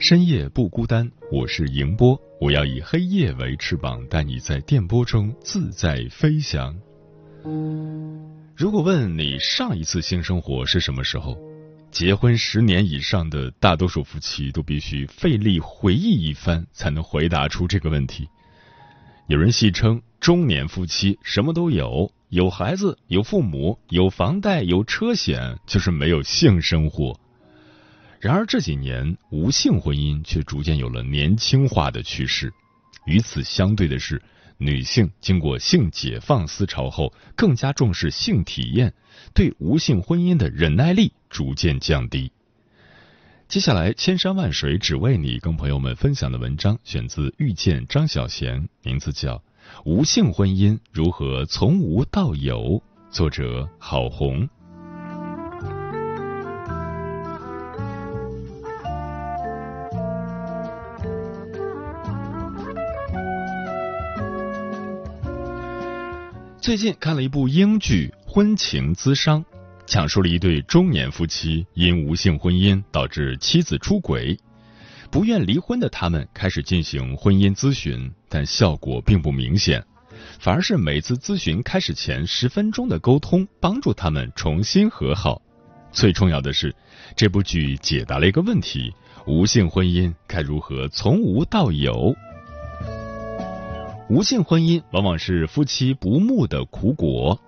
深夜不孤单，我是迎波，我要以黑夜为翅膀，带你在电波中自在飞翔。如果问你上一次性生活是什么时候，结婚十年以上的大多数夫妻都必须费力回忆一番，才能回答出这个问题。有人戏称中年夫妻什么都有，有孩子，有父母，有房贷，有车险，就是没有性生活。然而这几年，无性婚姻却逐渐有了年轻化的趋势。与此相对的是，女性经过性解放思潮后，更加重视性体验，对无性婚姻的忍耐力逐渐降低。接下来，千山万水只为你，跟朋友们分享的文章选自《遇见张小娴》，名字叫《无性婚姻如何从无到有》，作者郝红。最近看了一部英剧《婚情咨商》，讲述了一对中年夫妻因无性婚姻导致妻子出轨，不愿离婚的他们开始进行婚姻咨询，但效果并不明显，反而是每次咨询开始前十分钟的沟通帮助他们重新和好。最重要的是，这部剧解答了一个问题：无性婚姻该如何从无到有？无性婚姻往往是夫妻不睦的苦果。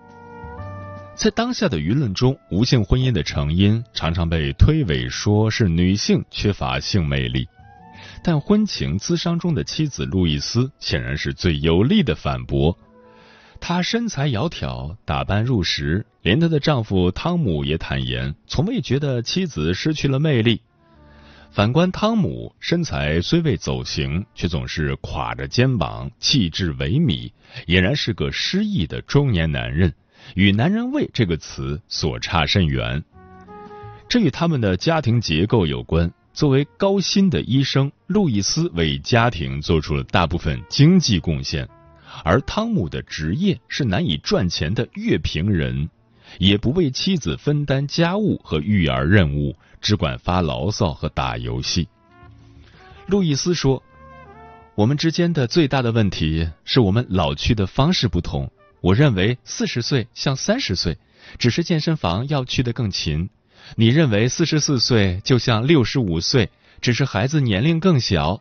在当下的舆论中，无性婚姻的成因常常被推诿说是女性缺乏性魅力。但婚情咨商中的妻子路易斯显然是最有力的反驳。她身材窈窕，打扮入时，连她的丈夫汤姆也坦言，从未觉得妻子失去了魅力。反观汤姆，身材虽未走形，却总是垮着肩膀，气质萎靡，俨然是个失意的中年男人，与“男人味”这个词所差甚远。这与他们的家庭结构有关。作为高薪的医生，路易斯为家庭做出了大部分经济贡献，而汤姆的职业是难以赚钱的乐评人。也不为妻子分担家务和育儿任务，只管发牢骚和打游戏。路易斯说：“我们之间的最大的问题是我们老去的方式不同。我认为四十岁像三十岁，只是健身房要去的更勤；你认为四十四岁就像六十五岁，只是孩子年龄更小。”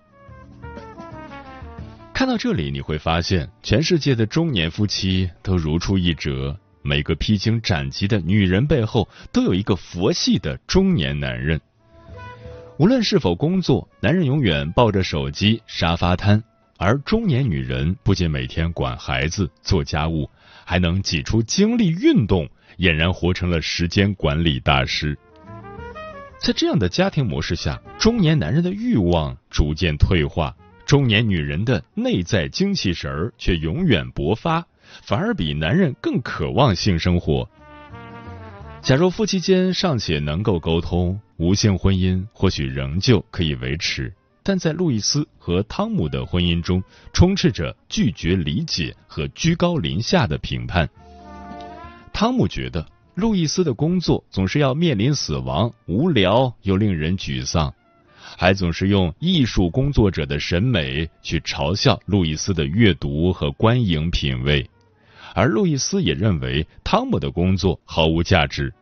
看到这里，你会发现，全世界的中年夫妻都如出一辙。每个披荆斩棘的女人背后，都有一个佛系的中年男人。无论是否工作，男人永远抱着手机沙发瘫，而中年女人不仅每天管孩子、做家务，还能挤出精力运动，俨然活成了时间管理大师。在这样的家庭模式下，中年男人的欲望逐渐退化，中年女人的内在精气神儿却永远勃发。反而比男人更渴望性生活。假如夫妻间尚且能够沟通，无性婚姻或许仍旧可以维持。但在路易斯和汤姆的婚姻中，充斥着拒绝理解和居高临下的评判。汤姆觉得路易斯的工作总是要面临死亡，无聊又令人沮丧，还总是用艺术工作者的审美去嘲笑路易斯的阅读和观影品味。而路易斯也认为汤姆的工作毫无价值。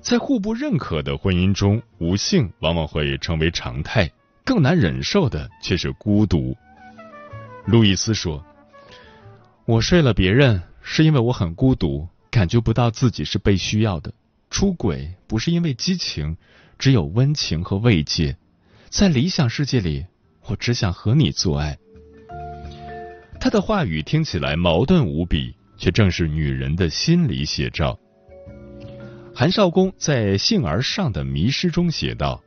在互不认可的婚姻中，无性往往会成为常态，更难忍受的却是孤独。路易斯说：“我睡了别人，是因为我很孤独，感觉不到自己是被需要的。出轨不是因为激情，只有温情和慰藉。在理想世界里，我只想和你做爱。”他的话语听起来矛盾无比，却正是女人的心理写照。韩少功在《性而上的迷失》中写道：“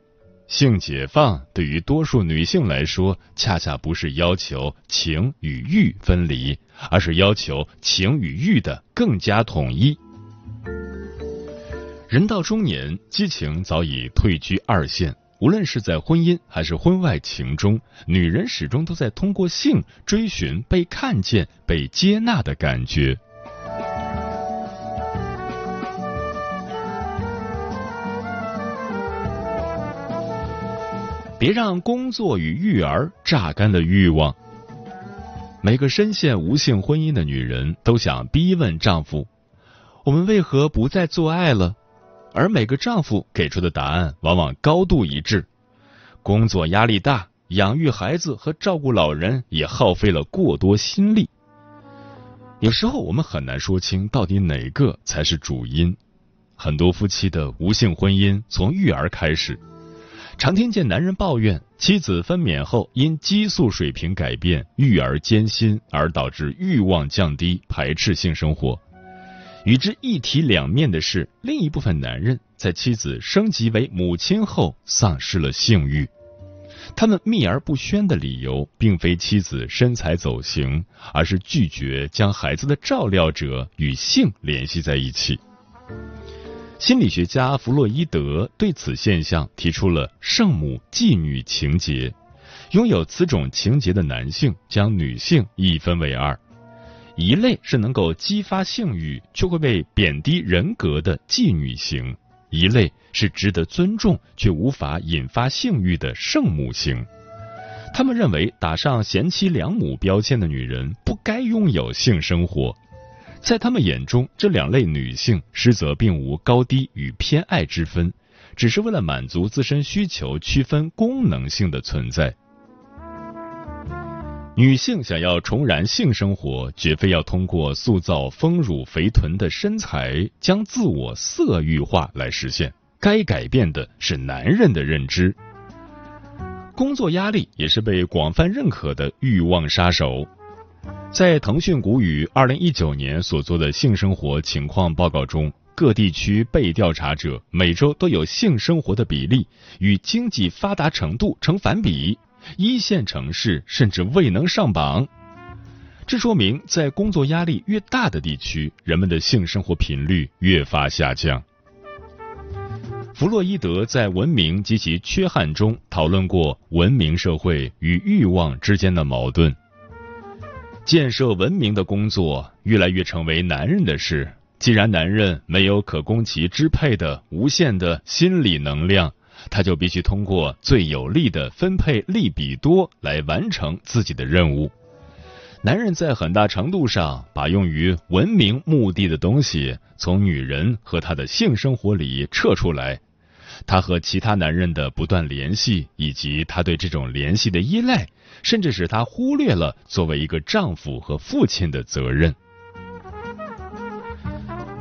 性解放对于多数女性来说，恰恰不是要求情与欲分离，而是要求情与欲的更加统一。人到中年，激情早已退居二线。”无论是在婚姻还是婚外情中，女人始终都在通过性追寻被看见、被接纳的感觉。别让工作与育儿榨干了欲望。每个深陷无性婚姻的女人都想逼问丈夫：“我们为何不再做爱了？”而每个丈夫给出的答案往往高度一致：工作压力大，养育孩子和照顾老人也耗费了过多心力。有时候我们很难说清到底哪个才是主因。很多夫妻的无性婚姻从育儿开始，常听见男人抱怨妻子分娩后因激素水平改变，育儿艰辛而导致欲望降低，排斥性生活。与之一体两面的是，另一部分男人在妻子升级为母亲后丧失了性欲。他们秘而不宣的理由，并非妻子身材走形，而是拒绝将孩子的照料者与性联系在一起。心理学家弗洛伊德对此现象提出了圣母妓女情节，拥有此种情节的男性将女性一分为二。一类是能够激发性欲却会被贬低人格的妓女型，一类是值得尊重却无法引发性欲的圣母型。他们认为打上贤妻良母标签的女人不该拥有性生活，在他们眼中，这两类女性实则并无高低与偏爱之分，只是为了满足自身需求区分功能性的存在。女性想要重燃性生活，绝非要通过塑造丰乳肥臀的身材，将自我色欲化来实现。该改变的是男人的认知。工作压力也是被广泛认可的欲望杀手。在腾讯谷雨二零一九年所做的性生活情况报告中，各地区被调查者每周都有性生活的比例与经济发达程度成反比。一线城市甚至未能上榜，这说明在工作压力越大的地区，人们的性生活频率越发下降。弗洛伊德在《文明及其缺憾》中讨论过文明社会与欲望之间的矛盾。建设文明的工作越来越成为男人的事，既然男人没有可供其支配的无限的心理能量。他就必须通过最有利的分配利比多来完成自己的任务。男人在很大程度上把用于文明目的的东西从女人和他的性生活里撤出来，他和其他男人的不断联系，以及他对这种联系的依赖，甚至使他忽略了作为一个丈夫和父亲的责任。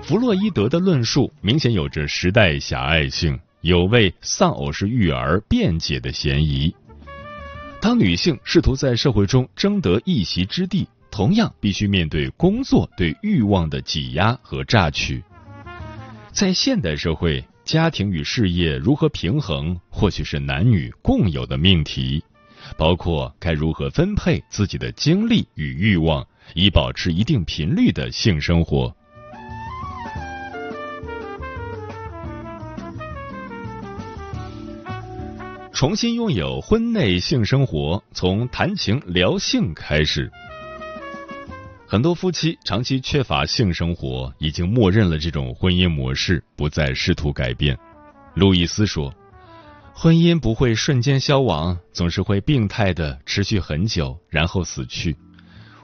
弗洛伊德的论述明显有着时代狭隘性。有为丧偶式育儿辩解的嫌疑。当女性试图在社会中争得一席之地，同样必须面对工作对欲望的挤压和榨取。在现代社会，家庭与事业如何平衡，或许是男女共有的命题，包括该如何分配自己的精力与欲望，以保持一定频率的性生活。重新拥有婚内性生活，从谈情聊性开始。很多夫妻长期缺乏性生活，已经默认了这种婚姻模式，不再试图改变。路易斯说：“婚姻不会瞬间消亡，总是会病态的持续很久，然后死去。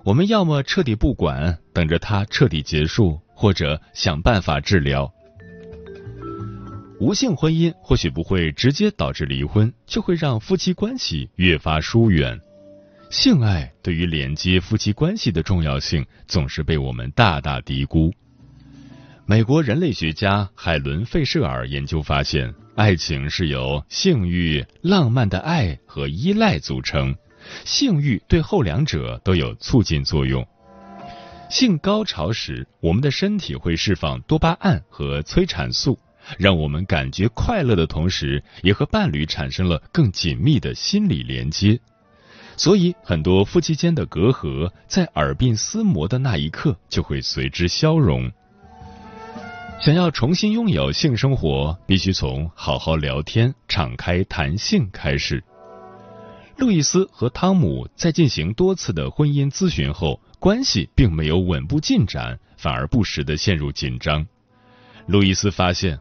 我们要么彻底不管，等着它彻底结束，或者想办法治疗。”无性婚姻或许不会直接导致离婚，却会让夫妻关系越发疏远。性爱对于连接夫妻关系的重要性总是被我们大大低估。美国人类学家海伦·费舍尔研究发现，爱情是由性欲、浪漫的爱和依赖组成，性欲对后两者都有促进作用。性高潮时，我们的身体会释放多巴胺和催产素。让我们感觉快乐的同时，也和伴侣产生了更紧密的心理连接。所以，很多夫妻间的隔阂，在耳鬓厮磨的那一刻就会随之消融。想要重新拥有性生活，必须从好好聊天、敞开谈性开始。路易斯和汤姆在进行多次的婚姻咨询后，关系并没有稳步进展，反而不时的陷入紧张。路易斯发现。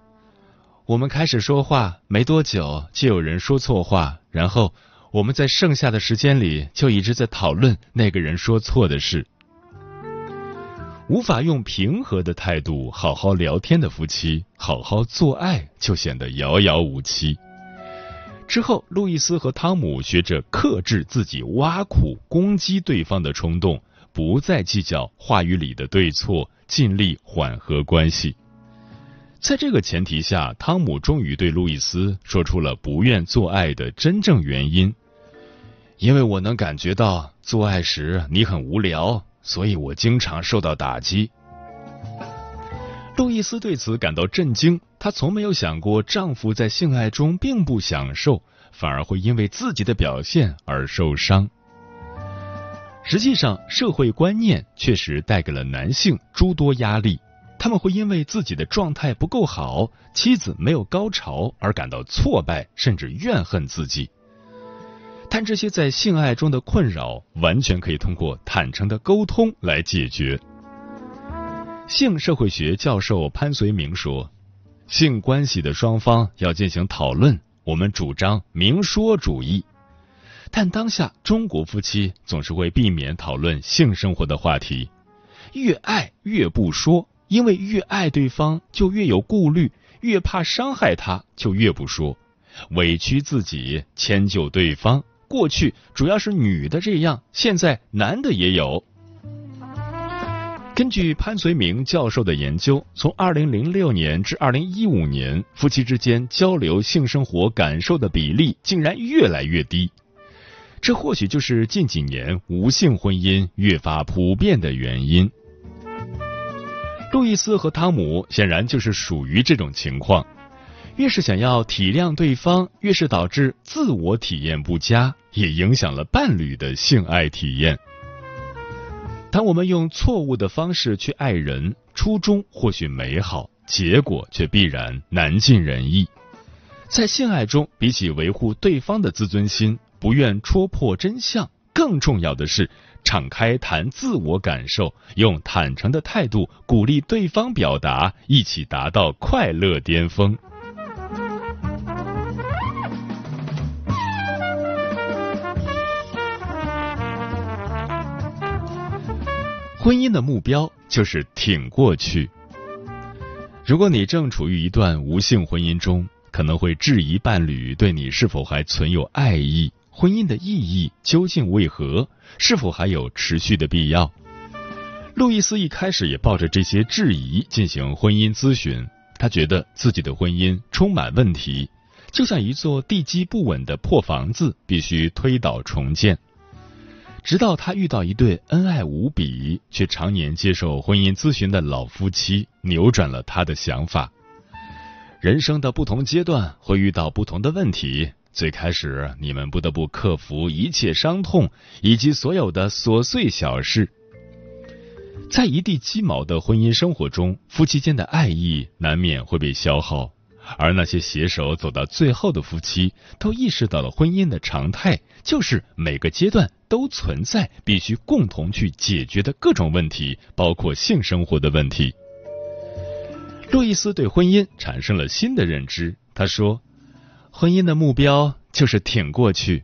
我们开始说话没多久，就有人说错话，然后我们在剩下的时间里就一直在讨论那个人说错的事。无法用平和的态度好好聊天的夫妻，好好做爱就显得遥遥无期。之后，路易斯和汤姆学着克制自己挖苦、攻击对方的冲动，不再计较话语里的对错，尽力缓和关系。在这个前提下，汤姆终于对路易斯说出了不愿做爱的真正原因。因为我能感觉到做爱时你很无聊，所以我经常受到打击。路易斯对此感到震惊，她从没有想过丈夫在性爱中并不享受，反而会因为自己的表现而受伤。实际上，社会观念确实带给了男性诸多压力。他们会因为自己的状态不够好，妻子没有高潮而感到挫败，甚至怨恨自己。但这些在性爱中的困扰，完全可以通过坦诚的沟通来解决。性社会学教授潘绥铭说：“性关系的双方要进行讨论，我们主张明说主义。但当下中国夫妻总是会避免讨论性生活的话题，越爱越不说。”因为越爱对方，就越有顾虑，越怕伤害他，就越不说，委屈自己，迁就对方。过去主要是女的这样，现在男的也有。根据潘绥铭教授的研究，从二零零六年至二零一五年，夫妻之间交流性生活感受的比例竟然越来越低。这或许就是近几年无性婚姻越发普遍的原因。路易斯和汤姆显然就是属于这种情况，越是想要体谅对方，越是导致自我体验不佳，也影响了伴侣的性爱体验。当我们用错误的方式去爱人，初衷或许美好，结果却必然难尽人意。在性爱中，比起维护对方的自尊心，不愿戳破真相，更重要的是。敞开谈自我感受，用坦诚的态度鼓励对方表达，一起达到快乐巅峰。婚姻的目标就是挺过去。如果你正处于一段无性婚姻中，可能会质疑伴侣对你是否还存有爱意。婚姻的意义究竟为何？是否还有持续的必要？路易斯一开始也抱着这些质疑进行婚姻咨询。他觉得自己的婚姻充满问题，就像一座地基不稳的破房子，必须推倒重建。直到他遇到一对恩爱无比却常年接受婚姻咨询的老夫妻，扭转了他的想法。人生的不同阶段会遇到不同的问题。最开始，你们不得不克服一切伤痛以及所有的琐碎小事。在一地鸡毛的婚姻生活中，夫妻间的爱意难免会被消耗。而那些携手走到最后的夫妻，都意识到了婚姻的常态就是每个阶段都存在必须共同去解决的各种问题，包括性生活的问题。路易斯对婚姻产生了新的认知，他说。婚姻的目标就是挺过去，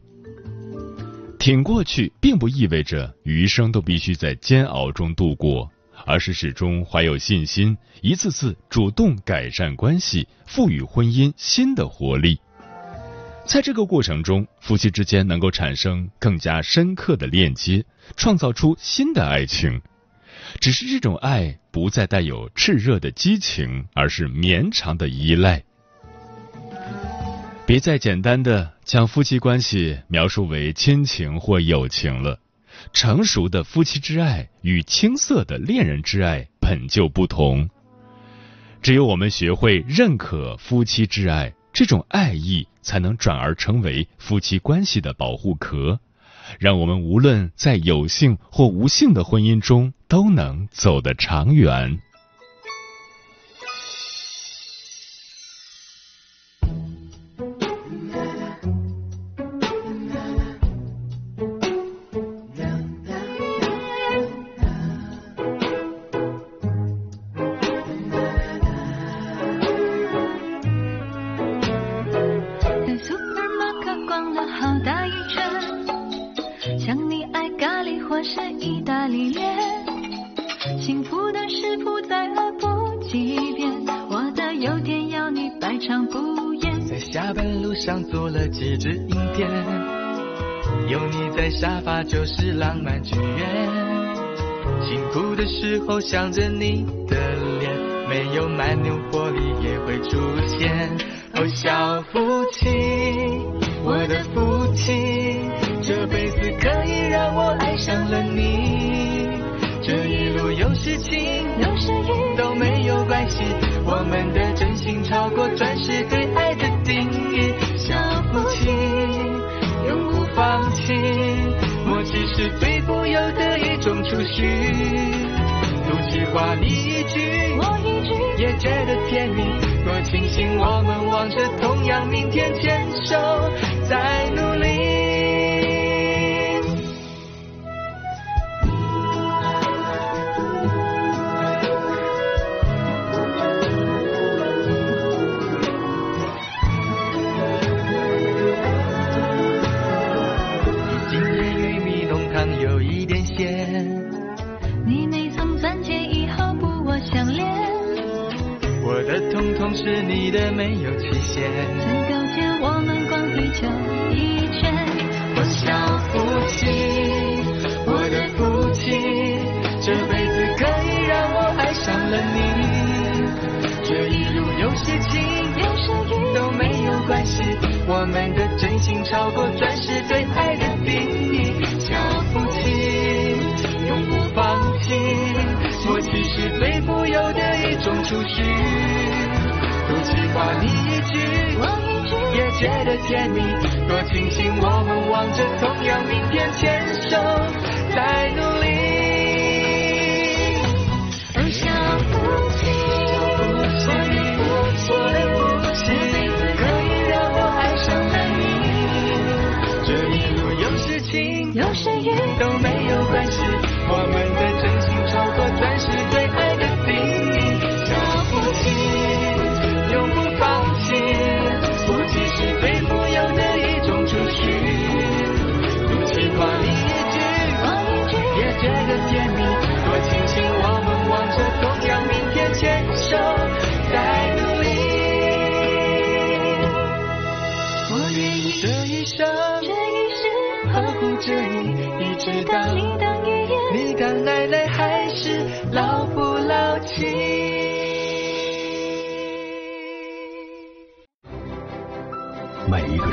挺过去并不意味着余生都必须在煎熬中度过，而是始终怀有信心，一次次主动改善关系，赋予婚姻新的活力。在这个过程中，夫妻之间能够产生更加深刻的链接，创造出新的爱情。只是这种爱不再带有炽热的激情，而是绵长的依赖。别再简单的将夫妻关系描述为亲情或友情了。成熟的夫妻之爱与青涩的恋人之爱本就不同。只有我们学会认可夫妻之爱，这种爱意才能转而成为夫妻关系的保护壳，让我们无论在有幸或无幸的婚姻中都能走得长远。没有蛮牛活力也会出现。哦，小夫妻，我的夫妻，这辈子可以让我爱上了你。这一路有事情，有时雨都没有关系，我们的真心超过钻石对爱的定义。小夫妻，永不放弃。默契是最富有的一种储蓄，俗气话你一句我一句，也觉得甜蜜。多庆幸我们望着同样明天，牵手在努力。是你的没有期限，曾勾践我们逛地球一圈。我小夫妻，我的夫妻，这辈子可以让我爱上了你。这一路有些情，有些雨都没有关系，我们的真心超过钻石觉得甜蜜。多庆幸我们望着同样明天，牵手在努力。小夫妻，我的夫妻，这辈子可以让我爱上了你。这一路有事情，有时雨都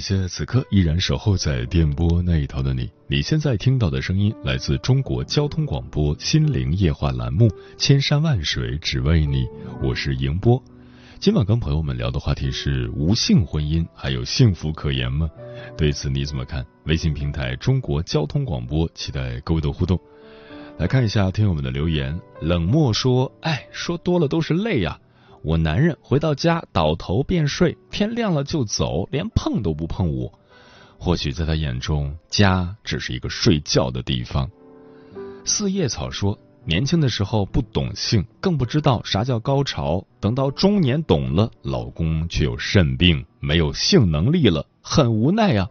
感谢此刻依然守候在电波那一头的你。你现在听到的声音来自中国交通广播《心灵夜话》栏目《千山万水只为你》，我是迎波。今晚跟朋友们聊的话题是：无性婚姻还有幸福可言吗？对此你怎么看？微信平台中国交通广播，期待各位的互动。来看一下听友们的留言。冷漠说：“哎，说多了都是泪呀。”我男人回到家倒头便睡，天亮了就走，连碰都不碰我。或许在他眼中，家只是一个睡觉的地方。四叶草说。年轻的时候不懂性，更不知道啥叫高潮。等到中年懂了，老公却有肾病，没有性能力了，很无奈呀。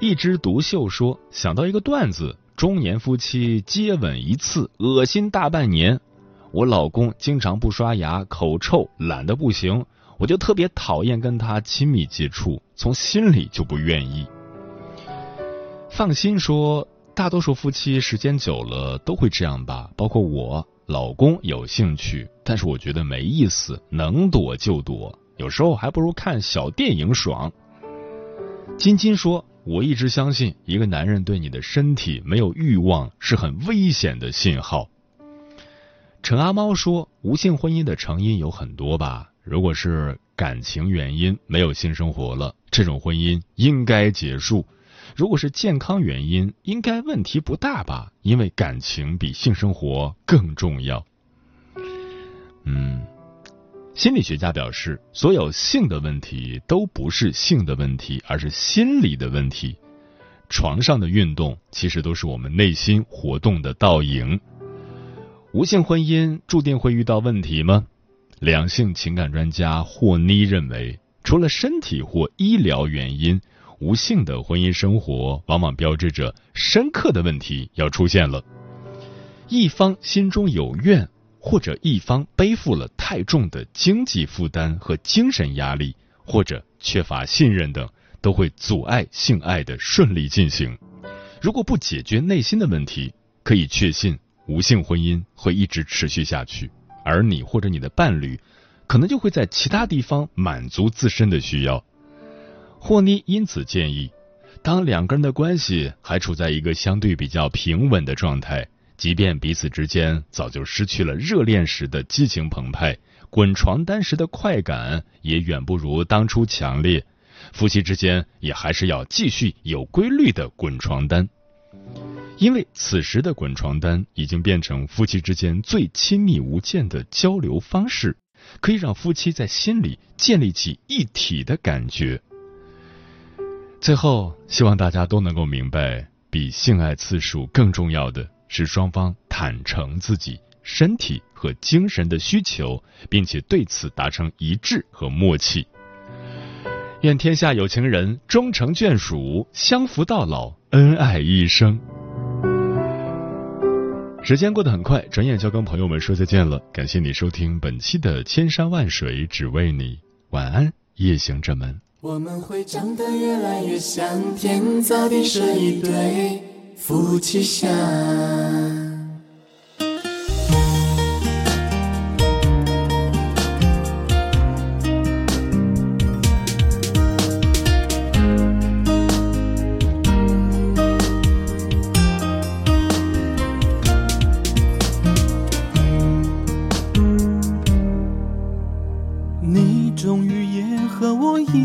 一枝独秀说：“想到一个段子，中年夫妻接吻一次，恶心大半年。我老公经常不刷牙，口臭，懒得不行，我就特别讨厌跟他亲密接触，从心里就不愿意。”放心说。大多数夫妻时间久了都会这样吧，包括我老公有兴趣，但是我觉得没意思，能躲就躲，有时候还不如看小电影爽。金金说：“我一直相信，一个男人对你的身体没有欲望是很危险的信号。”陈阿猫说：“无性婚姻的成因有很多吧，如果是感情原因没有性生活了，这种婚姻应该结束。”如果是健康原因，应该问题不大吧？因为感情比性生活更重要。嗯，心理学家表示，所有性的问题都不是性的问题，而是心理的问题。床上的运动其实都是我们内心活动的倒影。无性婚姻注定会遇到问题吗？两性情感专家霍妮认为，除了身体或医疗原因。无性的婚姻生活往往标志着深刻的问题要出现了，一方心中有怨，或者一方背负了太重的经济负担和精神压力，或者缺乏信任等，都会阻碍性爱的顺利进行。如果不解决内心的问题，可以确信无性婚姻会一直持续下去，而你或者你的伴侣，可能就会在其他地方满足自身的需要。霍妮因此建议，当两个人的关系还处在一个相对比较平稳的状态，即便彼此之间早就失去了热恋时的激情澎湃，滚床单时的快感也远不如当初强烈，夫妻之间也还是要继续有规律的滚床单，因为此时的滚床单已经变成夫妻之间最亲密无间的交流方式，可以让夫妻在心里建立起一体的感觉。最后，希望大家都能够明白，比性爱次数更重要的是双方坦诚自己身体和精神的需求，并且对此达成一致和默契。愿天下有情人终成眷属，相扶到老，恩爱一生。时间过得很快，转眼就跟朋友们说再见了。感谢你收听本期的《千山万水只为你》，晚安，夜行者们。我们会长得越来越像，天造地设一对夫妻相。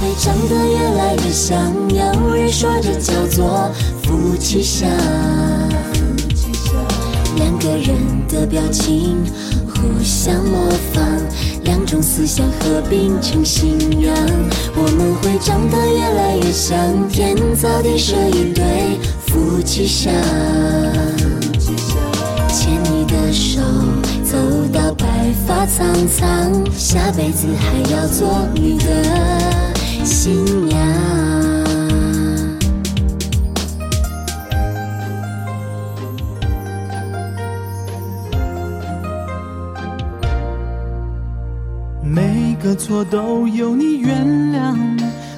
会长得越来越像，有人说这叫做夫妻相。两个人的表情互相模仿。两种思想合并成信仰，我们会长得越来越像，天造地设一对夫妻相。牵你的手，走到白发苍苍，下辈子还要做你的新娘。每个错都由你原谅，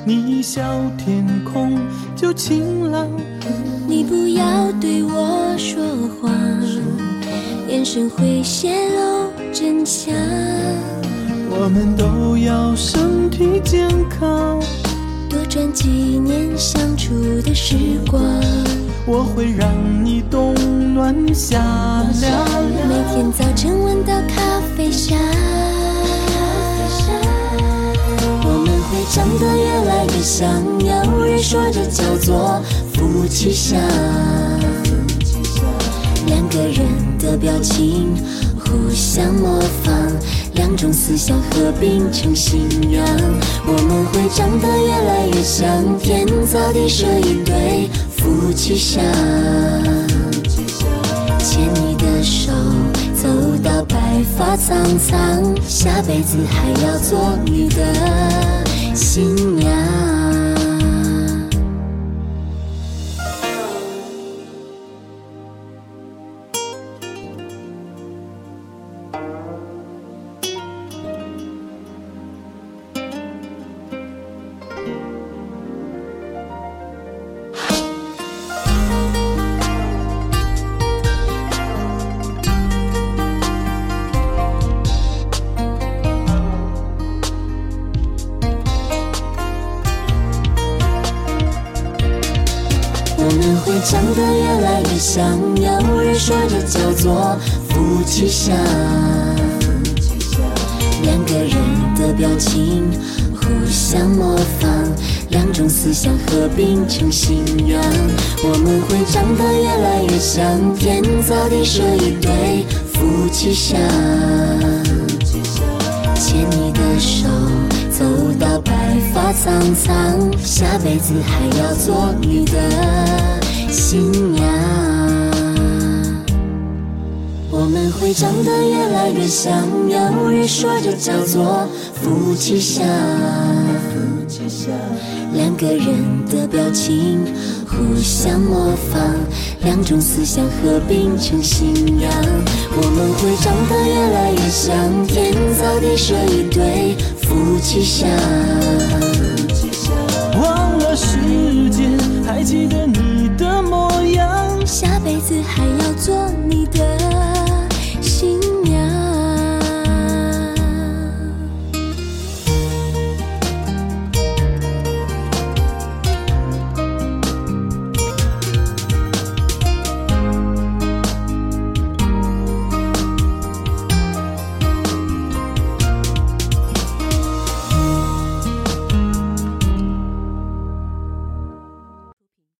你一笑天空就晴朗。你不要对我说谎，眼神会泄露真相。我们都要身体健康，多赚。转纪念相处的时光。我会让你冬暖夏凉。每天早晨闻到咖啡香，我们会长得越来越像，有人说这叫做夫妻相。两个人的表情互相模仿，两种思想合并成信仰。我们会长得越来越像，天造地设一对夫妻相。牵你的手，走到白发苍苍，下辈子还要做你的新娘。越来越像，有人说这叫做夫妻相。两个人的表情互相模仿，两种思想合并成信仰。我们会长得越来越像，天造地设一对夫妻相。牵你的手，走到白发苍苍，下辈子还要做你的新娘。们会长得越来越像，有人说这叫做夫妻相。两个人的表情互相模仿，两种思想合并成信仰。我们会长得越来越像，天造地设一对夫妻相。忘了时间，还记得你的模样。下辈子还要做你